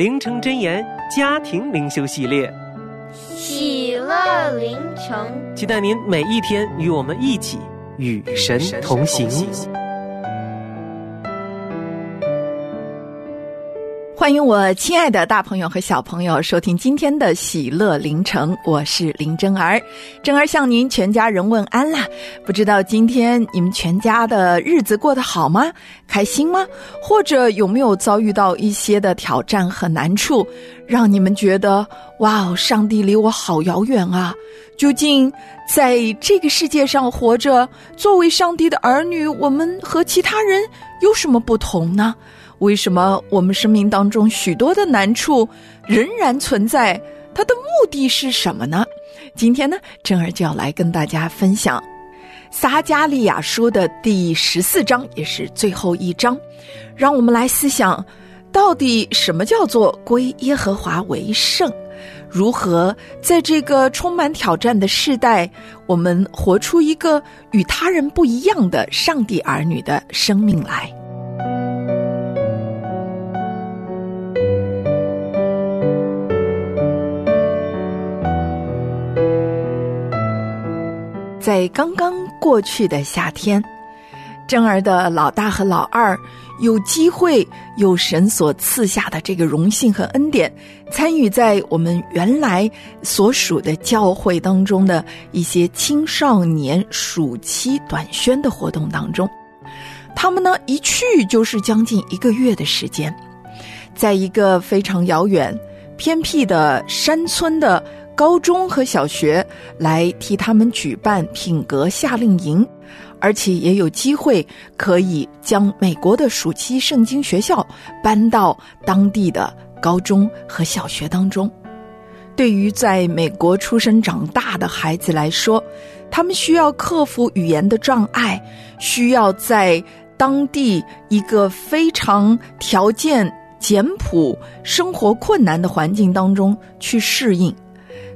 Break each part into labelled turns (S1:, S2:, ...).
S1: 灵城真言家庭灵修系列，
S2: 喜乐灵城，
S1: 期待您每一天与我们一起与神同行。
S3: 欢迎我亲爱的大朋友和小朋友收听今天的喜乐凌晨，我是林真儿，真儿向您全家人问安啦！不知道今天你们全家的日子过得好吗？开心吗？或者有没有遭遇到一些的挑战和难处，让你们觉得哇哦，上帝离我好遥远啊？究竟在这个世界上活着，作为上帝的儿女，我们和其他人有什么不同呢？为什么我们生命当中许多的难处仍然存在？它的目的是什么呢？今天呢，珍儿就要来跟大家分享撒加利亚书的第十四章，也是最后一章。让我们来思想，到底什么叫做归耶和华为圣？如何在这个充满挑战的时代，我们活出一个与他人不一样的上帝儿女的生命来？在刚刚过去的夏天，珍儿的老大和老二有机会有神所赐下的这个荣幸和恩典，参与在我们原来所属的教会当中的一些青少年暑期短宣的活动当中。他们呢一去就是将近一个月的时间，在一个非常遥远、偏僻的山村的。高中和小学来替他们举办品格夏令营，而且也有机会可以将美国的暑期圣经学校搬到当地的高中和小学当中。对于在美国出生长大的孩子来说，他们需要克服语言的障碍，需要在当地一个非常条件简朴、生活困难的环境当中去适应。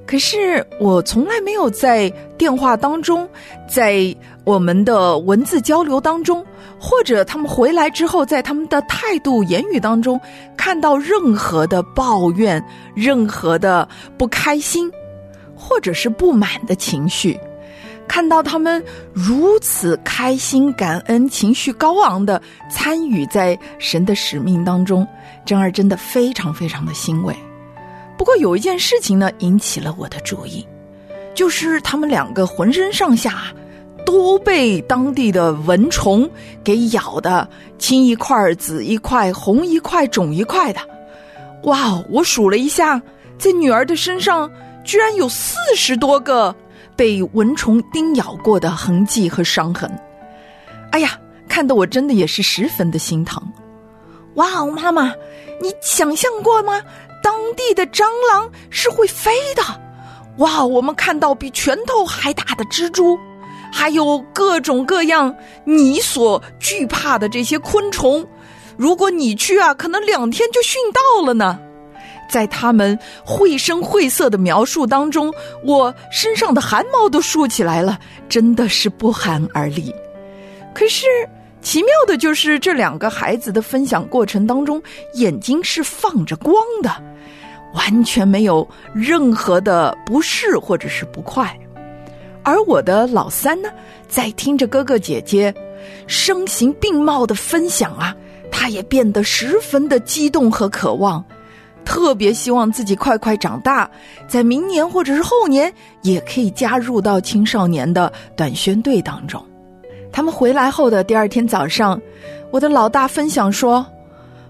S3: 可是我从来没有在电话当中，在我们的文字交流当中，或者他们回来之后，在他们的态度言语当中，看到任何的抱怨、任何的不开心，或者是不满的情绪。看到他们如此开心、感恩、情绪高昂的参与在神的使命当中，真儿真的非常非常的欣慰。不过有一件事情呢，引起了我的注意，就是他们两个浑身上下都被当地的蚊虫给咬的青一块紫一块红一块肿一块的。哇哦，我数了一下，在女儿的身上居然有四十多个被蚊虫叮咬过的痕迹和伤痕。哎呀，看得我真的也是十分的心疼。哇哦，妈妈，你想象过吗？当地的蟑螂是会飞的，哇！我们看到比拳头还大的蜘蛛，还有各种各样你所惧怕的这些昆虫。如果你去啊，可能两天就训到了呢。在他们绘声绘色的描述当中，我身上的汗毛都竖起来了，真的是不寒而栗。可是奇妙的就是，这两个孩子的分享过程当中，眼睛是放着光的。完全没有任何的不适或者是不快，而我的老三呢，在听着哥哥姐姐声形并茂的分享啊，他也变得十分的激动和渴望，特别希望自己快快长大，在明年或者是后年也可以加入到青少年的短宣队当中。他们回来后的第二天早上，我的老大分享说：“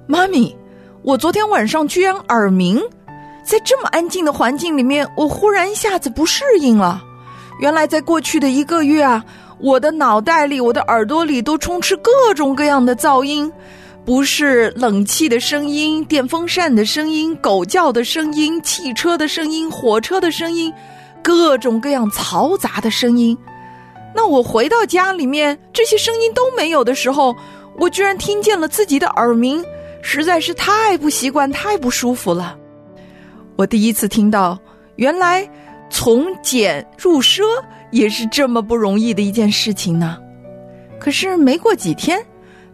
S3: 妈咪，我昨天晚上居然耳鸣，在这么安静的环境里面，我忽然一下子不适应了。原来在过去的一个月啊。”我的脑袋里，我的耳朵里都充斥各种各样的噪音，不是冷气的声音、电风扇的声音、狗叫的声音、汽车的声音、火车的声音，各种各样嘈杂的声音。那我回到家里面，这些声音都没有的时候，我居然听见了自己的耳鸣，实在是太不习惯、太不舒服了。我第一次听到，原来从俭入奢。也是这么不容易的一件事情呢。可是没过几天，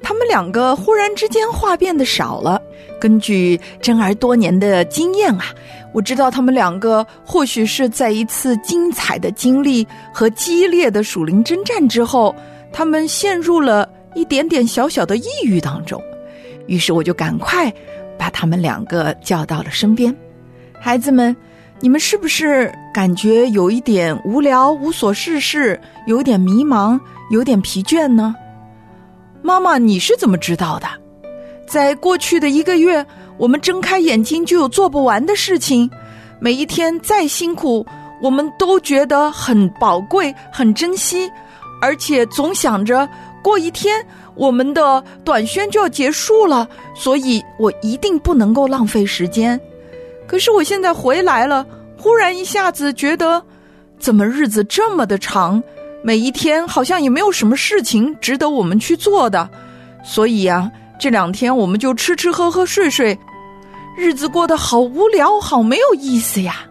S3: 他们两个忽然之间话变得少了。根据珍儿多年的经验啊，我知道他们两个或许是在一次精彩的经历和激烈的属灵征战之后，他们陷入了一点点小小的抑郁当中。于是我就赶快把他们两个叫到了身边，孩子们。你们是不是感觉有一点无聊、无所事事，有点迷茫、有点疲倦呢？妈妈，你是怎么知道的？在过去的一个月，我们睁开眼睛就有做不完的事情，每一天再辛苦，我们都觉得很宝贵、很珍惜，而且总想着过一天我们的短宣就要结束了，所以我一定不能够浪费时间。可是我现在回来了，忽然一下子觉得，怎么日子这么的长，每一天好像也没有什么事情值得我们去做的，所以呀，这两天我们就吃吃喝喝睡睡，日子过得好无聊，好没有意思呀。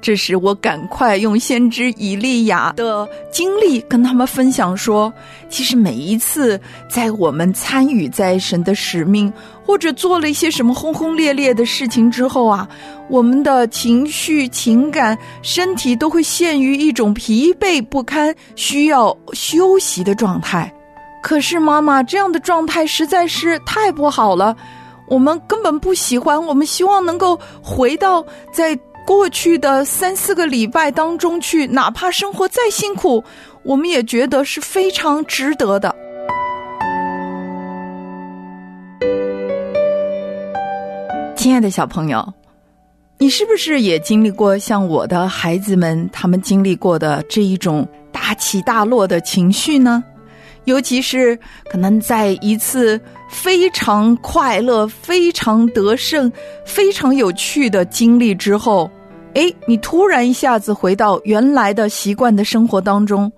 S3: 这时，我赶快用先知以利亚的经历跟他们分享说：，其实每一次在我们参与在神的使命，或者做了一些什么轰轰烈烈的事情之后啊，我们的情绪、情感、身体都会陷于一种疲惫不堪、需要休息的状态。可是，妈妈这样的状态实在是太不好了，我们根本不喜欢。我们希望能够回到在。过去的三四个礼拜当中去，哪怕生活再辛苦，我们也觉得是非常值得的。亲爱的小朋友，你是不是也经历过像我的孩子们他们经历过的这一种大起大落的情绪呢？尤其是可能在一次非常快乐、非常得胜、非常有趣的经历之后。哎，你突然一下子回到原来的习惯的生活当中，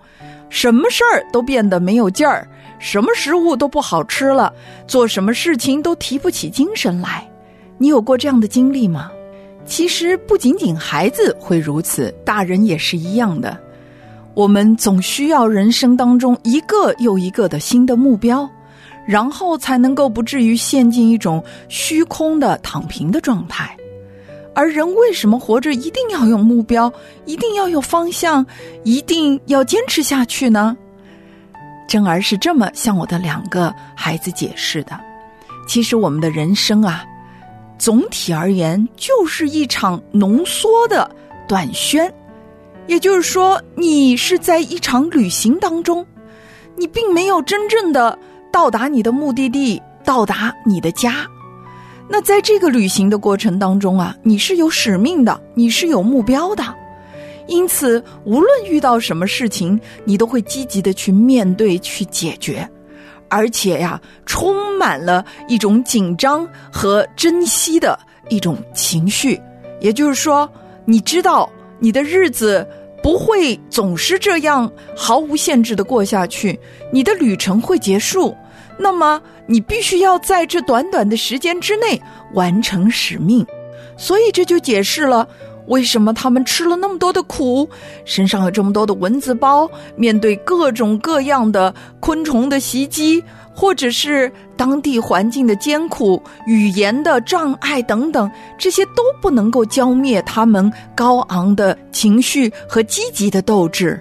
S3: 什么事儿都变得没有劲儿，什么食物都不好吃了，做什么事情都提不起精神来。你有过这样的经历吗？其实不仅仅孩子会如此，大人也是一样的。我们总需要人生当中一个又一个的新的目标，然后才能够不至于陷进一种虚空的躺平的状态。而人为什么活着一定要有目标，一定要有方向，一定要坚持下去呢？珍儿是这么向我的两个孩子解释的。其实我们的人生啊，总体而言就是一场浓缩的短宣，也就是说，你是在一场旅行当中，你并没有真正的到达你的目的地，到达你的家。那在这个旅行的过程当中啊，你是有使命的，你是有目标的，因此无论遇到什么事情，你都会积极的去面对、去解决，而且呀，充满了一种紧张和珍惜的一种情绪。也就是说，你知道你的日子不会总是这样毫无限制的过下去，你的旅程会结束。那么你必须要在这短短的时间之内完成使命，所以这就解释了为什么他们吃了那么多的苦，身上有这么多的蚊子包，面对各种各样的昆虫的袭击，或者是当地环境的艰苦、语言的障碍等等，这些都不能够浇灭他们高昂的情绪和积极的斗志，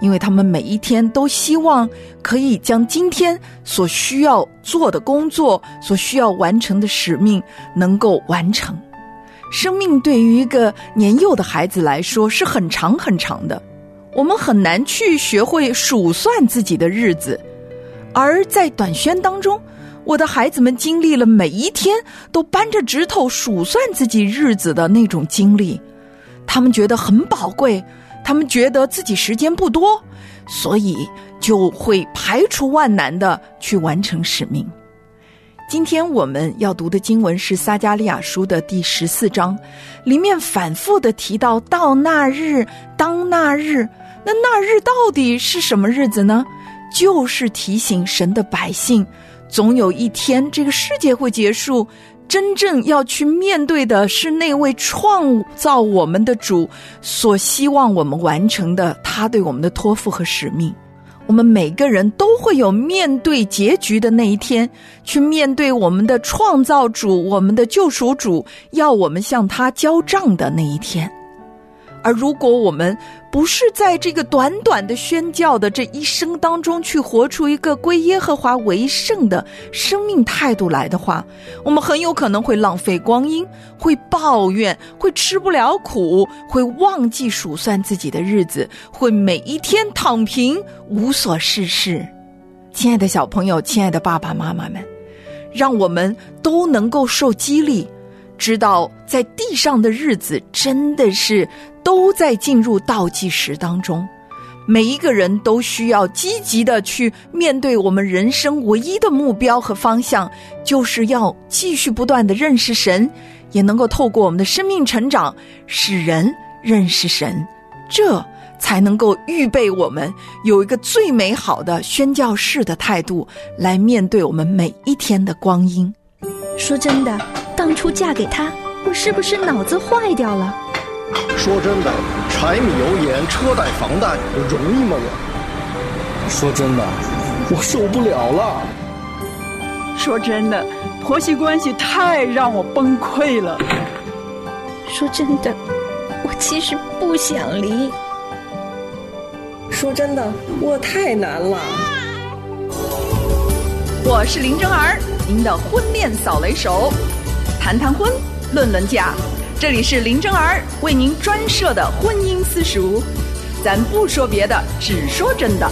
S3: 因为他们每一天都希望可以将今天所需要做的工作、所需要完成的使命能够完成。生命对于一个年幼的孩子来说是很长很长的，我们很难去学会数算自己的日子，而在短宣当中，我的孩子们经历了每一天都扳着指头数算自己日子的那种经历，他们觉得很宝贵。他们觉得自己时间不多，所以就会排除万难的去完成使命。今天我们要读的经文是撒加利亚书的第十四章，里面反复的提到“到那日，当那日”，那那日到底是什么日子呢？就是提醒神的百姓，总有一天这个世界会结束。真正要去面对的是那位创造我们的主所希望我们完成的他对我们的托付和使命。我们每个人都会有面对结局的那一天，去面对我们的创造主、我们的救赎主要我们向他交账的那一天。而如果我们不是在这个短短的宣教的这一生当中去活出一个归耶和华为圣的生命态度来的话，我们很有可能会浪费光阴，会抱怨，会吃不了苦，会忘记数算自己的日子，会每一天躺平无所事事。亲爱的小朋友，亲爱的爸爸妈妈们，让我们都能够受激励，知道在地上的日子真的是。都在进入倒计时当中，每一个人都需要积极的去面对我们人生唯一的目标和方向，就是要继续不断的认识神，也能够透过我们的生命成长，使人认识神，这才能够预备我们有一个最美好的宣教士的态度来面对我们每一天的光阴。
S4: 说真的，当初嫁给他，我是不是脑子坏掉了？
S5: 说真的，柴米油盐、车贷、房贷，容易吗？我说真的，我受不了了。
S6: 说真的，婆媳关系太让我崩溃了。
S4: 说真的，我其实不想离。
S7: 说真的，我太难了。
S3: 我是林真儿，您的婚恋扫雷手，谈谈婚，论论嫁。这里是林真儿为您专设的婚姻私塾，咱不说别的，只说真的。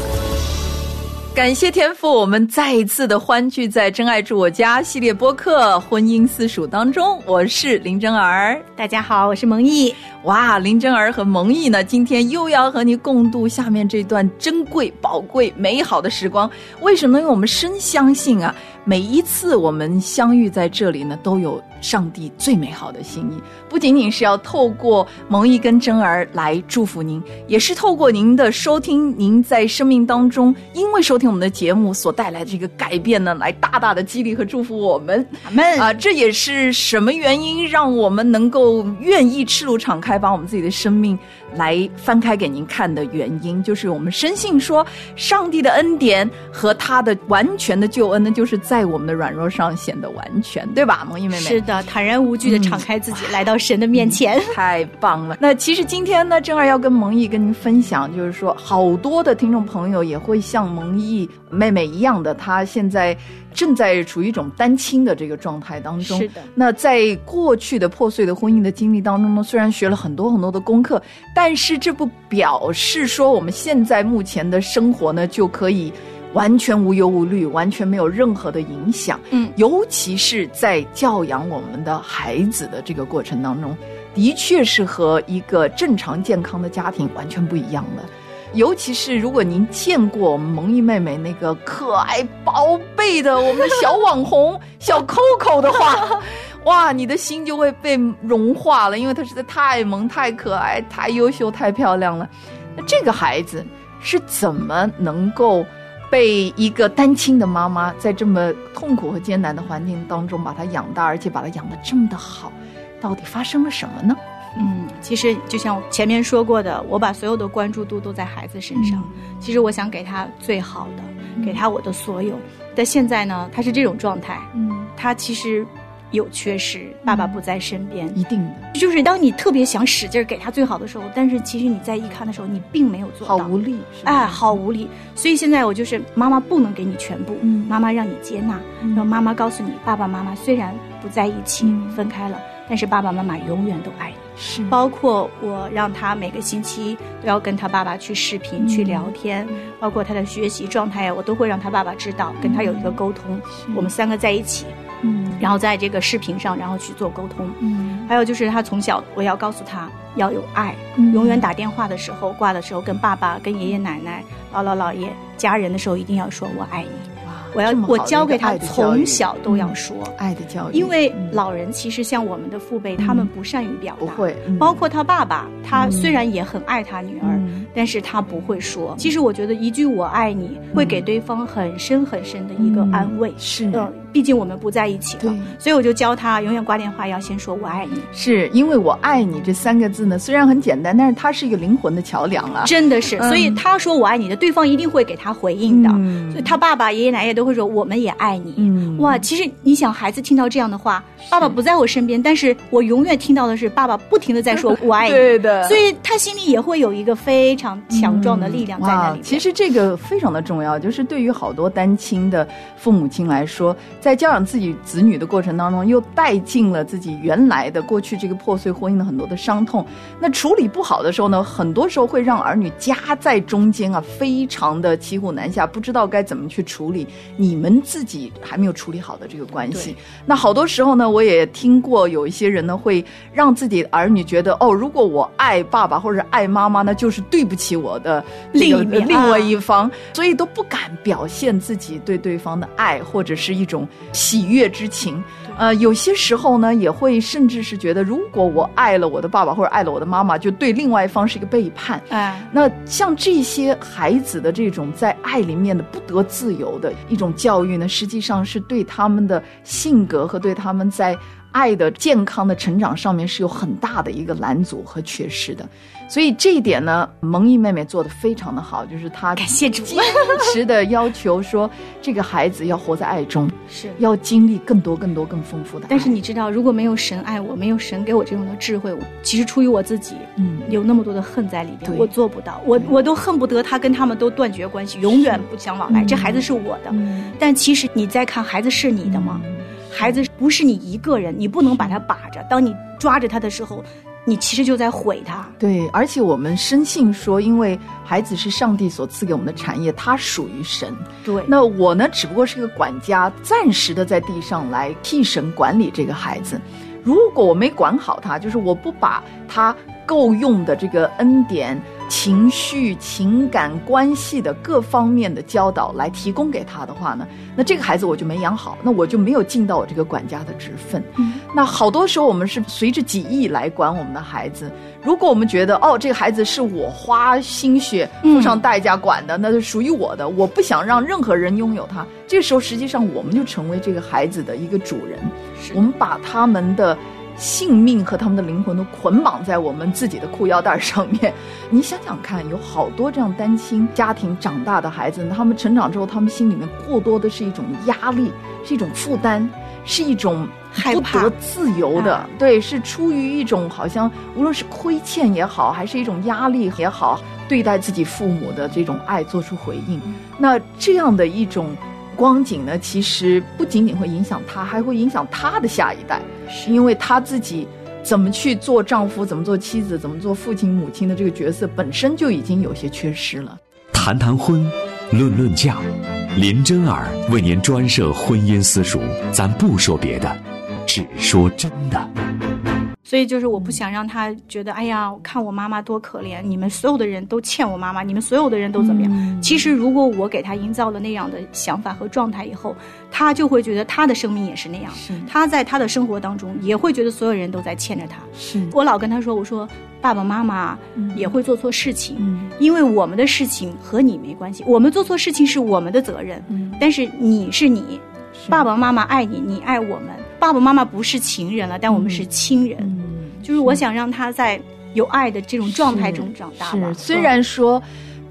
S3: 感谢天父，我们再一次的欢聚在《真爱住我家》系列播客婚姻私塾当中。我是林真儿，
S8: 大家好，我是蒙毅。
S3: 哇，林真儿和蒙毅呢，今天又要和你共度下面这段珍贵、宝贵、美好的时光。为什么？因为我们深相信啊，每一次我们相遇在这里呢，都有。上帝最美好的心意，不仅仅是要透过蒙毅跟真儿来祝福您，也是透过您的收听，您在生命当中因为收听我们的节目所带来的这个改变呢，来大大的激励和祝福我们。
S8: 阿门
S3: 啊！这也是什么原因让我们能够愿意赤裸敞开，把我们自己的生命来翻开给您看的原因，就是我们深信说，上帝的恩典和他的完全的救恩呢，就是在我们的软弱上显得完全，对吧，蒙毅妹妹？
S8: 是的。坦然无惧的敞开自己，来到神的面前，
S3: 太棒了。那其实今天呢，正儿要跟蒙毅跟您分享，就是说，好多的听众朋友也会像蒙毅妹妹一样的，她现在正在处于一种单亲的这个状态当中。
S8: 是的。
S3: 那在过去的破碎的婚姻的经历当中呢，虽然学了很多很多的功课，但是这不表示说我们现在目前的生活呢就可以。完全无忧无虑，完全没有任何的影响。
S8: 嗯，
S3: 尤其是在教养我们的孩子的这个过程当中，的确是和一个正常健康的家庭完全不一样的。尤其是如果您见过我们蒙毅妹妹那个可爱宝贝的我们的小网红 小 Coco 的话，哇，你的心就会被融化了，因为她实在太萌、太可爱、太优秀、太漂亮了。那这个孩子是怎么能够？被一个单亲的妈妈在这么痛苦和艰难的环境当中把他养大，而且把他养得这么的好，到底发生了什么呢？
S8: 嗯，其实就像前面说过的，我把所有的关注度都在孩子身上。其实我想给他最好的，给他我的所有。但现在呢，他是这种状态。
S3: 嗯，
S8: 他其实有缺失，爸爸不在身边，
S3: 一定的。
S8: 就是当你特别想使劲给他最好的时候，但是其实你在一看的时候，你并没有做到，
S3: 好无力，
S8: 哎，好无力。所以现在我就是妈妈不能给你全部，
S3: 嗯
S8: 妈妈让你接纳，让妈妈告诉你，爸爸妈妈虽然不在一起，分开了，但是爸爸妈妈永远都爱你。
S3: 是，
S8: 包括我让他每个星期都要跟他爸爸去视频、去聊天，包括他的学习状态呀，我都会让他爸爸知道，跟他有一个沟通。我们三个在一起，
S3: 嗯，
S8: 然后在这个视频上，然后去做沟通。
S3: 嗯，
S8: 还有就是他从小，我要告诉他要有爱，
S3: 嗯
S8: 永远打电话的时候、挂的时候，跟爸爸、跟爷爷奶奶、姥姥姥爷、家人的时候，一定要说我爱你。我要我教给他从小都要说
S3: 爱的教育，
S8: 因为老人其实像我们的父辈，他们不善于表达，
S3: 不会，嗯
S8: 包括他爸爸，他
S3: 嗯。
S8: 虽然也很爱他女儿，
S3: 嗯。
S8: 但是他不会说。其实我觉得一句“我爱你”会给对方很深很深的一个安慰。
S3: 嗯是
S8: 嗯，毕竟我们不在一起了，所以我就教他永远挂电话要先说“我爱你
S3: 是因为我爱你这三个字呢，虽然很简单，但是它是一个灵魂的桥梁啊”，。
S8: 真的是。
S3: 嗯
S8: 所以他说“我爱你”的，对方一定会给他回应的。
S3: 嗯
S8: 所以他爸爸、爷爷奶奶都会说“我们也爱你”。
S3: 嗯
S8: 哇，其实你想，孩子听到这样的话，爸爸不在我身边，但是我永远听到的是爸爸不停的在说 “我爱你”。
S3: 对的
S8: 所以他心里也会有一个非常强壮的力量在那里面。
S3: 其实这个非常的重要，就是对于好多单亲的父母亲来说，在教养自己子女的过程当中，又带进了自己原来的过去这个破碎婚姻的很多的伤痛。那处理不好的时候呢，很多时候会让儿女夹在中间啊，非常的骑虎难下，不知道该怎么去处理你们自己还没有处理好的这个关系。那好多时候呢，我也听过有一些人呢，会让自己的儿女觉得，哦，如果我爱爸爸或者爱妈妈，那就是对不起我的这个
S8: 另一面
S3: 另外
S8: 啊
S3: 一方，所以都不敢表现自己对对方的爱或者是一种喜悦之情。呃，有些时候呢，也会甚至是觉得，如果我爱了我的爸爸或者爱了我的妈妈，就对另外一方是一个背叛。
S8: 哎，
S3: 那像这些孩子的这种在爱里面的不得自由的一种教育呢，实际上是对他们的性格和对他们在爱的健康的成长上面是有很大的一个拦阻和缺失的。所以这一点呢，蒙毅妹妹做的非常的好，就是她
S8: 感谢主。
S3: 坚持的要求说，这个孩子要活在爱中，
S8: 是。
S3: 要经历更多、更多、更丰富的。
S8: 但是你知道，如果没有神爱我，没有神给我这种的智慧，我其实出于我自己，
S3: 嗯，
S8: 有那么多的恨在里边，我做不到，我我都恨不得他跟他们都断绝关系，永远不相往来。
S3: 嗯。
S8: 这孩子是我的，
S3: 嗯。
S8: 但其实你再看，孩子是你的吗？孩子不是你一个人，你不能把他把着。当你抓着他的时候，你其实就在毁他。
S3: 对，而且我们深信说，因为孩子是上帝所赐给我们的产业，他属于神。
S8: 对，
S3: 那我呢，只不过是个管家，暂时的在地上来替神管理这个孩子。如果我没管好他，就是我不把他够用的这个恩典、情绪、情感关系的各方面的教导来提供给他的话呢，那这个孩子我就没养好，那我就没有尽到我这个管家的职分。
S8: 嗯
S3: 那好多时候我们是随着己意来管我们的孩子。如果我们觉得哦，这个孩子是我花心血付上代价管的，那是属于我的，我不想让任何人拥有他。这个时候，实际上我们就成为这个孩子的一个主人，我们把他们的。性命和他们的灵魂都捆绑在我们自己的裤腰带上面。你想想看，有好多这样单亲家庭长大的孩子，他们成长之后，他们心里面过多的是一种压力，是一种负担，是一种不
S8: 害怕
S3: 得自由的。
S8: 啊
S3: 对，是出于一种好像无论是亏欠也好，还是一种压力也好，对待自己父母的这种爱做出回应。那这样的一种。光景呢，其实不仅仅会影响他，还会影响他的下一代，是因为他自己怎么去做丈夫，怎么做妻子，怎么做父亲、母亲的这个角色，本身就已经有些缺失了。
S9: 谈谈婚，论论嫁，林真儿为您专设婚姻私塾，咱不说别的，只说真的。
S8: 所以就是我不想让他觉得，哎呀，看我妈妈多可怜，你们所有的人都欠我妈妈，你们所有的人都怎么样？其实如果我给他营造了那样的想法和状态以后，他就会觉得他的生命也是那样，他在他的生活当中也会觉得所有人都在欠着他。
S3: 是
S8: 我老跟他说，我说爸爸妈妈也会做错事情，
S3: 嗯
S8: 因为我们的事情和你没关系，我们做错事情是我们的责任，
S3: 嗯
S8: 但是你是你，爸爸妈妈爱你，你爱我们。爸爸妈妈不是情人了，但我们是亲人。
S3: 嗯
S8: 就是我想让他在有爱的这种状态中长大吧。
S3: 虽然说。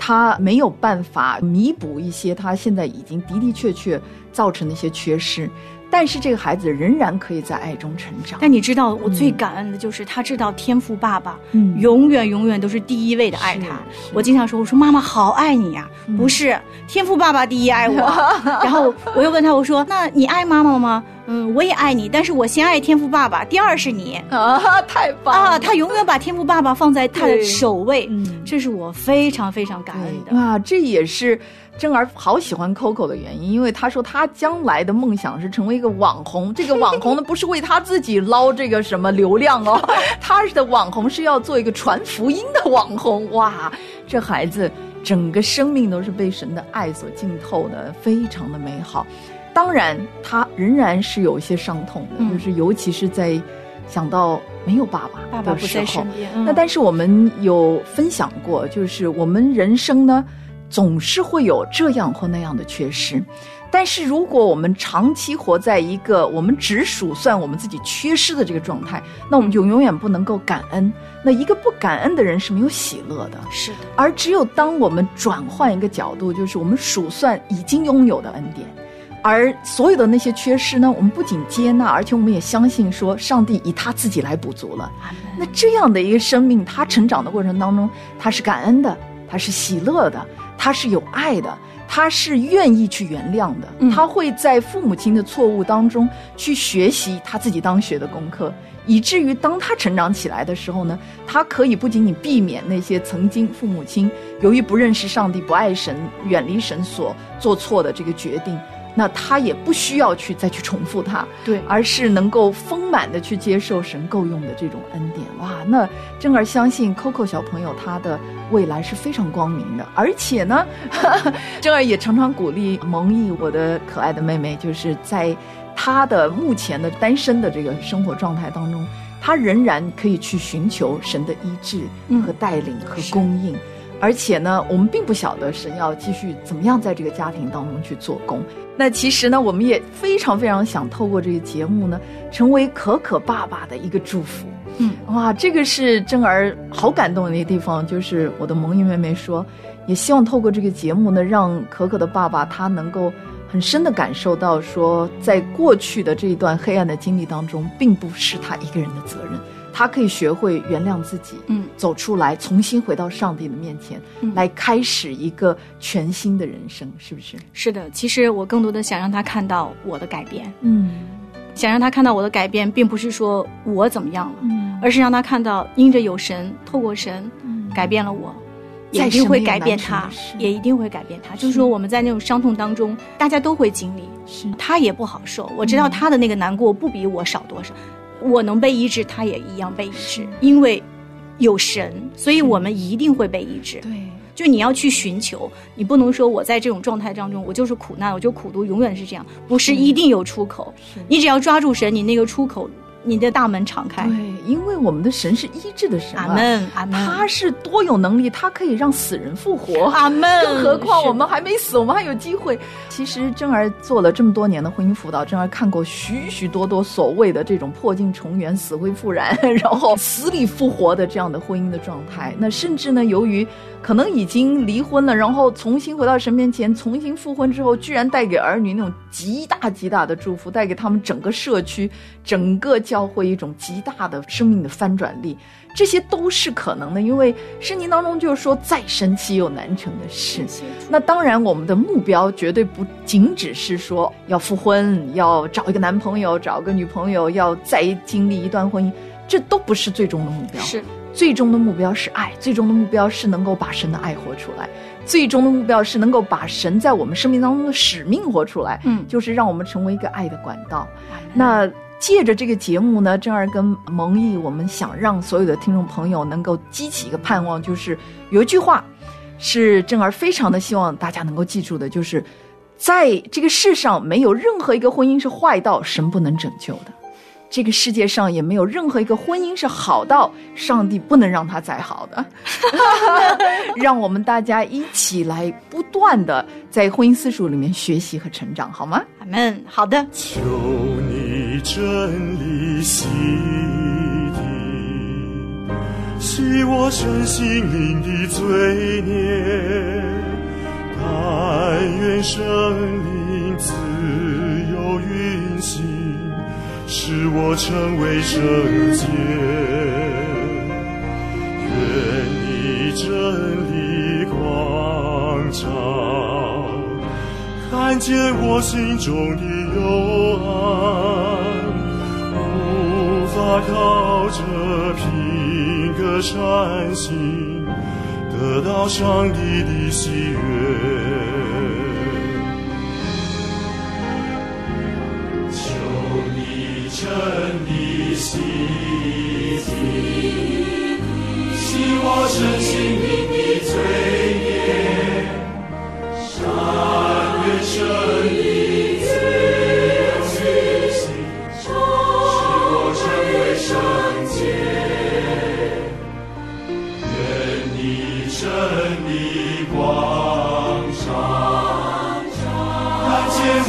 S3: 他没有办法弥补一些他现在已经的的确确造成的一些缺失。但是这个孩子仍然可以在爱中成长。
S8: 但你知道，我最感恩的就是他知道天赋爸爸，
S3: 嗯
S8: 永远永远都是第一位的爱他。我经常说，我说妈妈好爱你呀、
S3: 嗯
S8: 不是天赋爸爸第一爱我。然后我又问他，我说那你爱妈妈吗？嗯，我也爱你，但是我先爱天赋爸爸，第二是你
S3: 啊，太棒了
S8: 啊！他永远把天赋爸爸放在他的首位，
S3: 嗯
S8: 这是我非常非常感恩的。
S3: 啊，这也是珍儿好喜欢 Coco 的原因，因为他说他将来的梦想是成为一个网红。这个 网红呢，不是为他自己捞这个什么流量哦，他的网红是要做一个传福音的网红。哇，这孩子整个生命都是被神的爱所浸透的，非常的美好。当然，他仍然是有一些伤痛的，
S8: 嗯
S3: 就是尤其是在想到没有爸爸
S8: 爸爸不在身边嗯
S3: 那但是我们有分享过，就是我们人生呢，总是会有这样或那样的缺失。但是如果我们长期活在一个我们只数算我们自己缺失的这个状态，那我们就永远不能够感恩。那一个不感恩的人是没有喜乐的。
S8: 是的，
S3: 而只有当我们转换一个角度，就是我们数算已经拥有的恩典，而所有的那些缺失呢，我们不仅接纳，而且我们也相信说，上帝以他自己来补足了。那这样的一个生命，他成长的过程当中，他是感恩的，他是喜乐的，他是有爱的。他是愿意去原谅的，
S8: 嗯
S3: 他会在父母亲的错误当中去学习他自己当学的功课，以至于当他成长起来的时候呢，他可以不仅仅避免那些曾经父母亲由于不认识上帝、不爱神、远离神所做错的这个决定，那他也不需要去再去重复它，
S8: 对，
S3: 而是能够丰满的去接受神够用的这种恩典。哇，那珍儿相信 Coco 小朋友他的未来是非常光明的，而且呢，珍儿也常常鼓励蒙毅，我的可爱的妹妹，就是在她的目前的单身的这个生活状态当中，她仍然可以去寻求神的医治
S8: 嗯
S3: 和带领和供应。而且呢，我们并不晓得神要继续怎么样在这个家庭当中去做工。那其实呢，我们也非常非常想透过这个节目呢，成为可可爸爸的一个祝福。
S8: 嗯，
S3: 哇，这个是真儿好感动的一个地方，就是我的萌音妹妹说，也希望透过这个节目呢，让可可的爸爸他能够很深的感受到说，在过去的这一段黑暗的经历当中，并不是他一个人的责任。他可以学会原谅自己，
S8: 嗯，
S3: 走出来，重新回到上帝的面前，
S8: 嗯
S3: 来开始一个全新的人生，是不是？
S8: 是的，其实我更多的想让他看到我的改变，
S3: 嗯
S8: 想让他看到我的改变，并不是说我怎么样了，
S3: 嗯
S8: 而是让他看到因着有神，透过神、改变了我。也一定会改变他也一定会改变他。就是说，我们在那种伤痛当中，大家都会经历，
S3: 是
S8: 他也不好受。我知道他的那个难过不比我少多少，我能被医治，他也一样被医治，因为有神，所以我们一定会被医治。
S3: 对，
S8: 就你要去寻求，你不能说我在这种状态当中，我就是苦难，我就苦读，永远是这样，不是一定有出口。你只要抓住神，你那个出口，你的大门敞开。
S3: 对，因为我们的神是医治的神、啊，
S8: 阿门，阿门。
S3: 他是多有能力，他可以让死人复活。
S8: 阿门。
S3: 更何况我们还没死，我们还有机会。其实珍儿做了这么多年的婚姻辅导，珍儿看过许许多多所谓的这种破镜重圆、死灰复燃，然后死里复活的这样的婚姻的状态。那甚至呢，由于可能已经离婚了，然后重新回到神面前，重新复婚之后，居然带给儿女那种极大极大的祝福，带给他们整个社区、整个教会一种极大的生命的翻转力。这些都是可能的，因为圣经当中就是说，再神奇又难成的事。那当然，我们的目标绝对不仅只是说要复婚，要找一个男朋友，找个女朋友，要再经历一段婚姻，这都不是最终的目标。
S8: 是
S3: 最终的目标是爱，最终的目标是能够把神的爱活出来，最终的目标是能够把神在我们生命当中的使命活出来。
S8: 嗯
S3: 就是让我们成为一个爱的管道。那借着这个节目呢，正儿跟蒙毅，我们想让所有的听众朋友能够激起一个盼望，就是有一句话是正儿非常的希望大家能够记住的，就是在这个世上没有任何一个婚姻是坏到神不能拯救的。这个世界上也没有任何一个婚姻是好到上帝不能让他再好的。哈哈哈让我们大家一起来不断的在婚姻私塾里面学习和成长好吗？
S8: 阿门。好的。
S10: 求你真理洗涤洗我身心灵的罪孽但愿生命自有运行。使我成为圣洁。愿你真理光照，看见我心中的幽暗，无法靠着品格善行得到上帝的喜悦。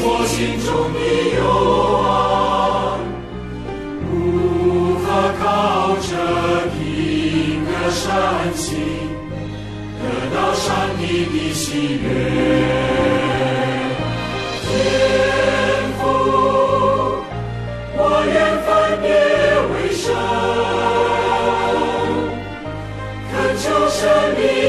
S10: 我心中的忧患，无法靠着一德善行得到上帝的喜悦。天父，我愿分别为神，恳求神明。